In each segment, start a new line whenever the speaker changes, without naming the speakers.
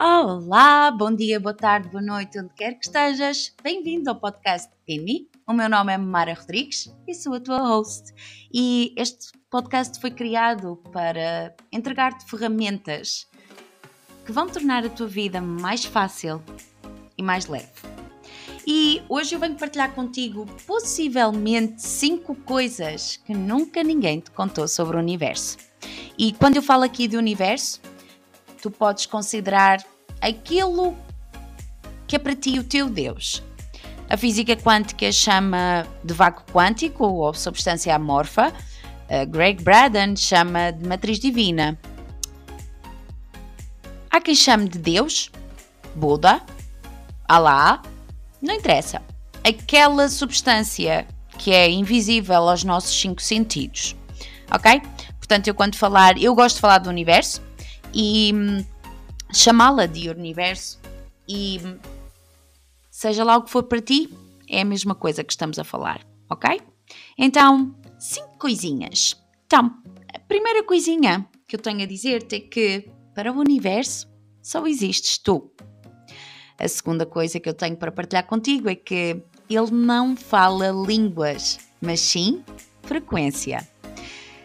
Olá, bom dia, boa tarde, boa noite, onde quer que estejas. Bem-vindo ao podcast Amy. O meu nome é Mara Rodrigues e sou a tua host. E este podcast foi criado para entregar-te ferramentas que vão tornar a tua vida mais fácil e mais leve. E hoje eu venho partilhar contigo possivelmente 5 coisas que nunca ninguém te contou sobre o universo. E quando eu falo aqui de universo, tu podes considerar aquilo que é para ti o teu Deus. A física quântica chama de vácuo quântico ou substância amorfa. Greg Braden chama de matriz divina. Há quem chame de Deus, Buda, Alá, não interessa. Aquela substância que é invisível aos nossos cinco sentidos. Ok? Portanto, eu quando falar, eu gosto de falar do universo e hum, chamá-la de universo e hum, seja lá o que for para ti, é a mesma coisa que estamos a falar, ok? Então, cinco coisinhas. Então, a primeira coisinha que eu tenho a dizer-te é que para o universo só existes tu. A segunda coisa que eu tenho para partilhar contigo é que ele não fala línguas, mas sim frequência.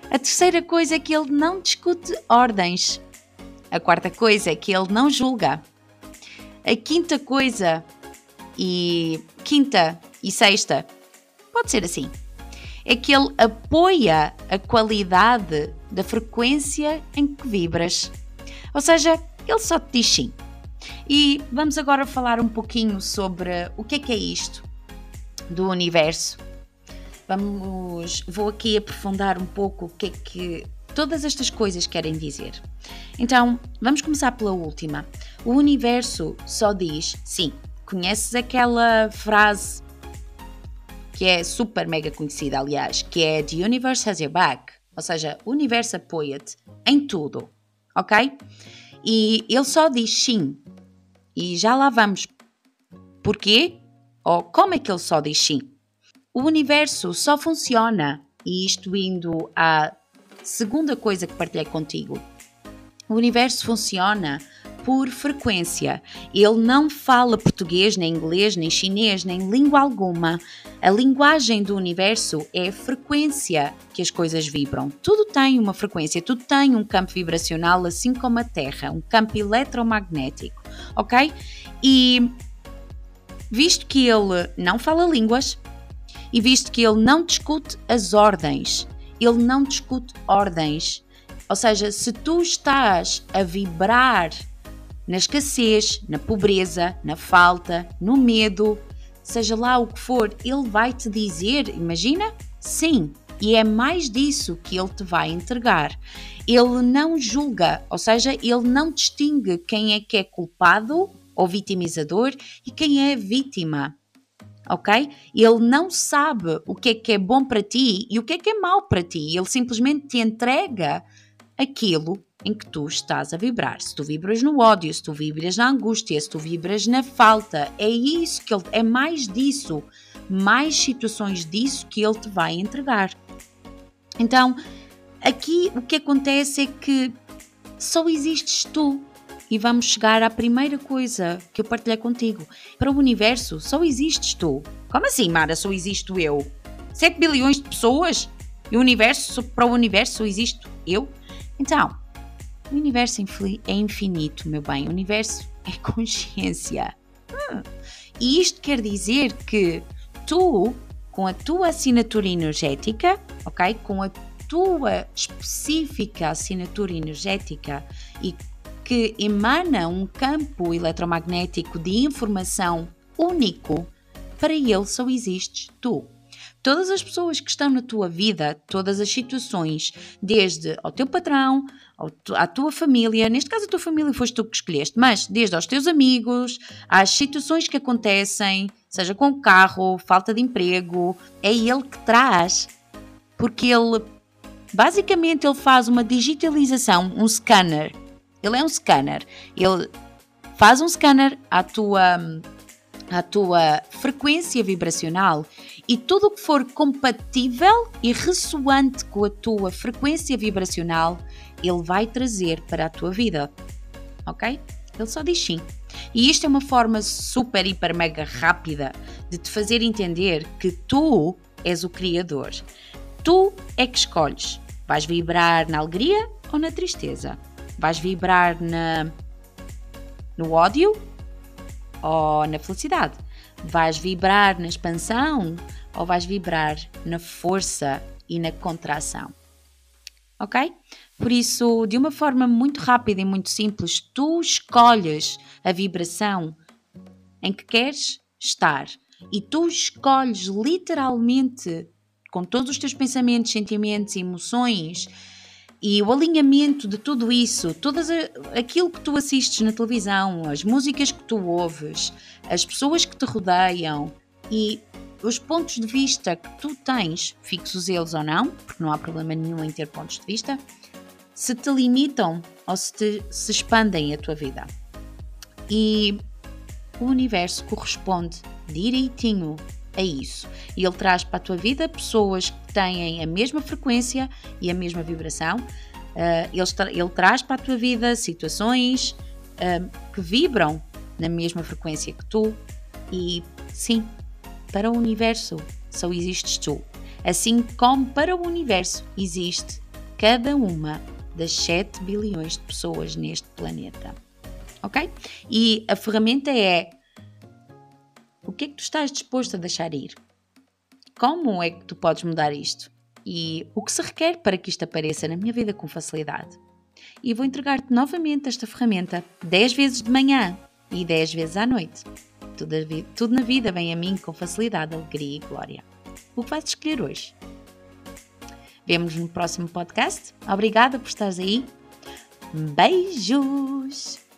A terceira coisa é que ele não discute ordens. A quarta coisa é que ele não julga. A quinta coisa e quinta e sexta pode ser assim. É que ele apoia a qualidade da frequência em que vibras. Ou seja, ele só te diz sim. E vamos agora falar um pouquinho sobre o que é que é isto do universo. Vamos, vou aqui aprofundar um pouco o que é que todas estas coisas querem dizer. Então, vamos começar pela última. O universo só diz sim. Conheces aquela frase que é super mega conhecida, aliás, que é The universe has your back. Ou seja, o universo apoia-te em tudo, ok? E ele só diz sim. E já lá vamos. Porquê? Ou como é que ele só diz sim? O universo só funciona, e isto indo à segunda coisa que partilhei contigo. O universo funciona por frequência. Ele não fala português, nem inglês, nem chinês, nem língua alguma. A linguagem do universo é a frequência que as coisas vibram. Tudo tem uma frequência, tudo tem um campo vibracional, assim como a Terra, um campo eletromagnético, ok? E visto que ele não fala línguas e visto que ele não discute as ordens, ele não discute ordens. Ou seja, se tu estás a vibrar na escassez, na pobreza, na falta, no medo, seja lá o que for, ele vai te dizer, imagina? Sim, e é mais disso que ele te vai entregar. Ele não julga, ou seja, ele não distingue quem é que é culpado ou vitimizador e quem é vítima. Ok? Ele não sabe o que é que é bom para ti e o que é que é mau para ti. Ele simplesmente te entrega aquilo em que tu estás a vibrar. Se tu vibras no ódio, se tu vibras na angústia, se tu vibras na falta, é isso que ele é mais disso, mais situações disso que ele te vai entregar. Então, aqui o que acontece é que só existes tu. E vamos chegar à primeira coisa que eu partilhei contigo. Para o universo, só existes tu. Como assim, Mara? Só existo eu? 7 bilhões de pessoas? E o universo, para o universo, só existo eu? Então, o universo é infinito, meu bem. O universo é consciência. Hum. E isto quer dizer que tu, com a tua assinatura energética, ok? Com a tua específica assinatura energética e que emana um campo eletromagnético de informação único, para ele só existes tu. Todas as pessoas que estão na tua vida, todas as situações, desde ao teu patrão, à tua família, neste caso a tua família foste tu que escolheste, mas desde aos teus amigos, às situações que acontecem, seja com o carro, falta de emprego, é ele que traz, porque ele basicamente ele faz uma digitalização, um scanner ele é um scanner. Ele faz um scanner à tua, à tua frequência vibracional e tudo o que for compatível e ressoante com a tua frequência vibracional, ele vai trazer para a tua vida. Ok? Ele só diz sim. E isto é uma forma super, hiper, mega rápida de te fazer entender que tu és o Criador. Tu é que escolhes. Vais vibrar na alegria ou na tristeza? Vais vibrar na, no ódio ou na felicidade? Vais vibrar na expansão ou vais vibrar na força e na contração? Ok? Por isso, de uma forma muito rápida e muito simples, tu escolhes a vibração em que queres estar e tu escolhes literalmente com todos os teus pensamentos, sentimentos, emoções e o alinhamento de tudo isso, tudo aquilo que tu assistes na televisão, as músicas que tu ouves, as pessoas que te rodeiam e os pontos de vista que tu tens, fixos eles ou não, porque não há problema nenhum em ter pontos de vista, se te limitam ou se, te, se expandem a tua vida. E o universo corresponde direitinho a isso. E ele traz para a tua vida pessoas têm a mesma frequência e a mesma vibração. Uh, ele, tra ele, traz para a tua vida situações uh, que vibram na mesma frequência que tu. E sim, para o universo só existes tu. Assim como para o universo existe cada uma das 7 bilhões de pessoas neste planeta. Ok? E a ferramenta é o que é que tu estás disposto a deixar ir? Como é que tu podes mudar isto? E o que se requer para que isto apareça na minha vida com facilidade? E vou entregar-te novamente esta ferramenta 10 vezes de manhã e 10 vezes à noite. Tudo, tudo na vida vem a mim com facilidade, alegria e glória. O que vais escolher hoje? Vemos no próximo podcast. Obrigada por estares aí. Beijos!